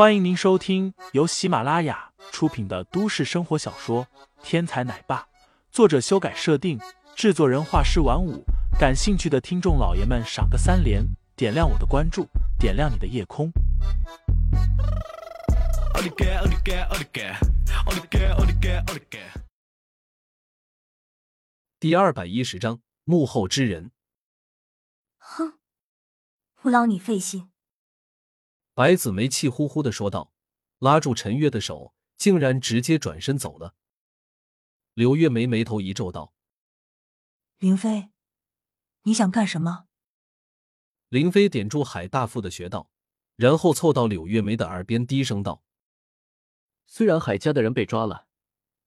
欢迎您收听由喜马拉雅出品的都市生活小说《天才奶爸》，作者修改设定，制作人画师晚舞。感兴趣的听众老爷们，赏个三连，点亮我的关注，点亮你的夜空。第二百一十章幕后之人。哼，不劳你费心。白子梅气呼呼的说道，拉住陈月的手，竟然直接转身走了。柳月梅眉头一皱道：“林飞，你想干什么？”林飞点住海大富的穴道，然后凑到柳月梅的耳边低声道：“虽然海家的人被抓了，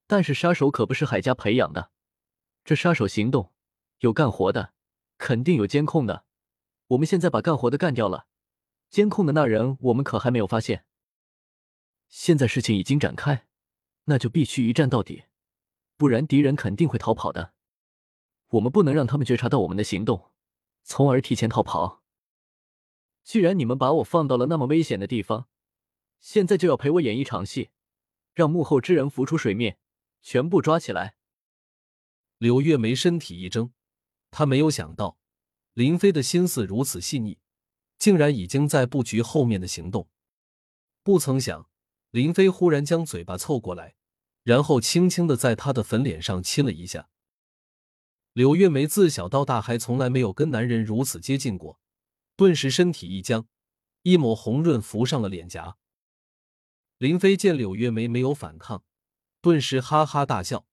但是杀手可不是海家培养的。这杀手行动有干活的，肯定有监控的。我们现在把干活的干掉了。”监控的那人，我们可还没有发现。现在事情已经展开，那就必须一战到底，不然敌人肯定会逃跑的。我们不能让他们觉察到我们的行动，从而提前逃跑。既然你们把我放到了那么危险的地方，现在就要陪我演一场戏，让幕后之人浮出水面，全部抓起来。柳月梅身体一怔，她没有想到林飞的心思如此细腻。竟然已经在布局后面的行动，不曾想林飞忽然将嘴巴凑过来，然后轻轻的在他的粉脸上亲了一下。柳月梅自小到大还从来没有跟男人如此接近过，顿时身体一僵，一抹红润浮上了脸颊。林飞见柳月梅没有反抗，顿时哈哈大笑，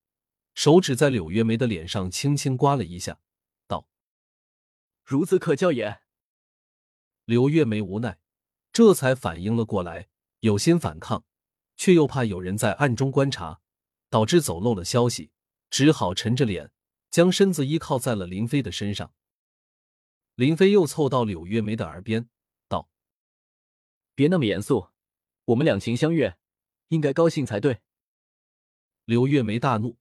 手指在柳月梅的脸上轻轻刮了一下，道：“孺子可教也。”柳月梅无奈，这才反应了过来，有心反抗，却又怕有人在暗中观察，导致走漏了消息，只好沉着脸，将身子依靠在了林飞的身上。林飞又凑到柳月梅的耳边道：“别那么严肃，我们两情相悦，应该高兴才对。”柳月梅大怒，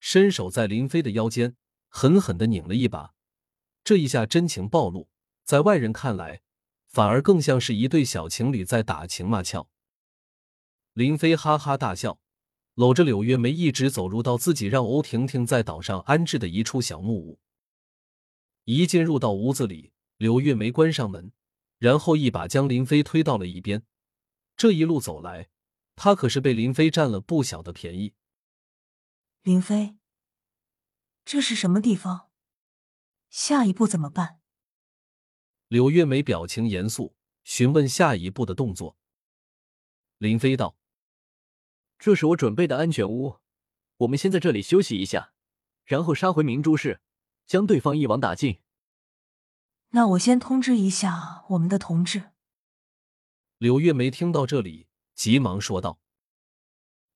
伸手在林飞的腰间狠狠的拧了一把，这一下真情暴露，在外人看来。反而更像是一对小情侣在打情骂俏。林飞哈哈大笑，搂着柳月梅一直走入到自己让欧婷婷在岛上安置的一处小木屋。一进入到屋子里，柳月梅关上门，然后一把将林飞推到了一边。这一路走来，她可是被林飞占了不小的便宜。林飞，这是什么地方？下一步怎么办？柳月梅表情严肃，询问下一步的动作。林飞道：“这是我准备的安全屋，我们先在这里休息一下，然后杀回明珠市，将对方一网打尽。”那我先通知一下我们的同志。柳月梅听到这里，急忙说道：“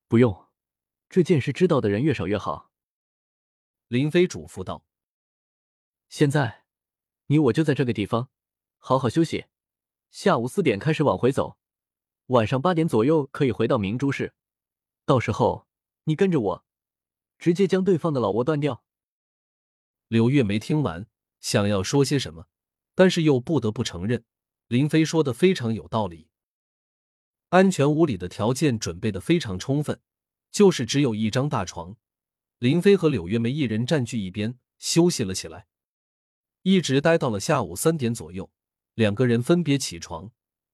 不用，这件事知道的人越少越好。”林飞嘱咐道：“现在，你我就在这个地方。”好好休息，下午四点开始往回走，晚上八点左右可以回到明珠市。到时候你跟着我，直接将对方的老窝断掉。柳月梅听完，想要说些什么，但是又不得不承认，林飞说的非常有道理。安全屋里的条件准备的非常充分，就是只有一张大床，林飞和柳月梅一人占据一边休息了起来，一直待到了下午三点左右。两个人分别起床，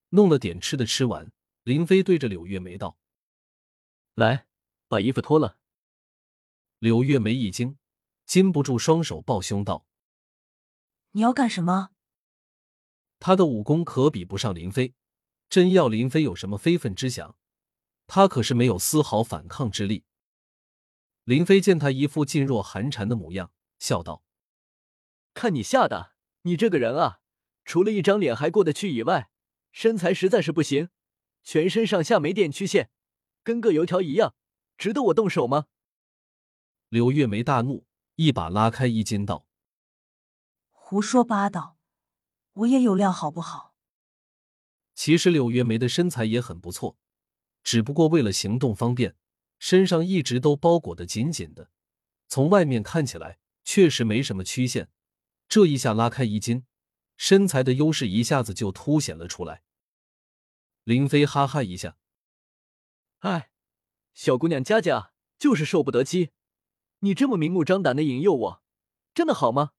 弄了点吃的，吃完，林飞对着柳月梅道：“来，把衣服脱了。”柳月梅一惊，禁不住双手抱胸道：“你要干什么？”他的武功可比不上林飞，真要林飞有什么非分之想，他可是没有丝毫反抗之力。林飞见他一副噤若寒蝉的模样，笑道：“看你吓的，你这个人啊！”除了一张脸还过得去以外，身材实在是不行，全身上下没点曲线，跟个油条一样，值得我动手吗？柳月梅大怒，一把拉开衣襟道：“胡说八道，我也有料好不好？”其实柳月梅的身材也很不错，只不过为了行动方便，身上一直都包裹得紧紧的，从外面看起来确实没什么曲线。这一下拉开衣襟。身材的优势一下子就凸显了出来。林飞哈哈一下，哎，小姑娘佳佳就是受不得欺，你这么明目张胆的引诱我，真的好吗？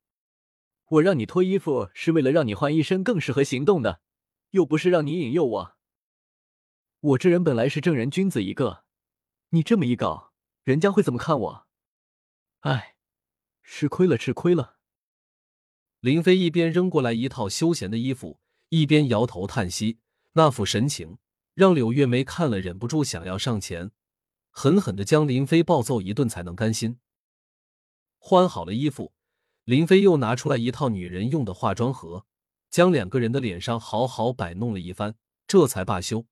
我让你脱衣服是为了让你换一身更适合行动的，又不是让你引诱我。我这人本来是正人君子一个，你这么一搞，人家会怎么看我？哎，吃亏了，吃亏了。林飞一边扔过来一套休闲的衣服，一边摇头叹息，那副神情让柳月梅看了忍不住想要上前，狠狠的将林飞暴揍一顿才能甘心。换好了衣服。林飞又拿出来一套女人用的化妆盒，将两个人的脸上好好摆弄了一番，这才罢休。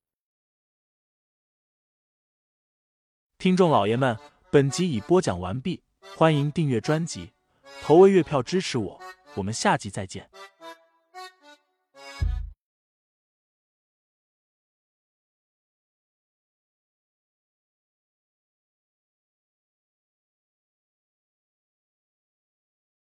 听众老爷们，本集已播讲完毕，欢迎订阅专辑，投喂月票支持我，我们下集再见。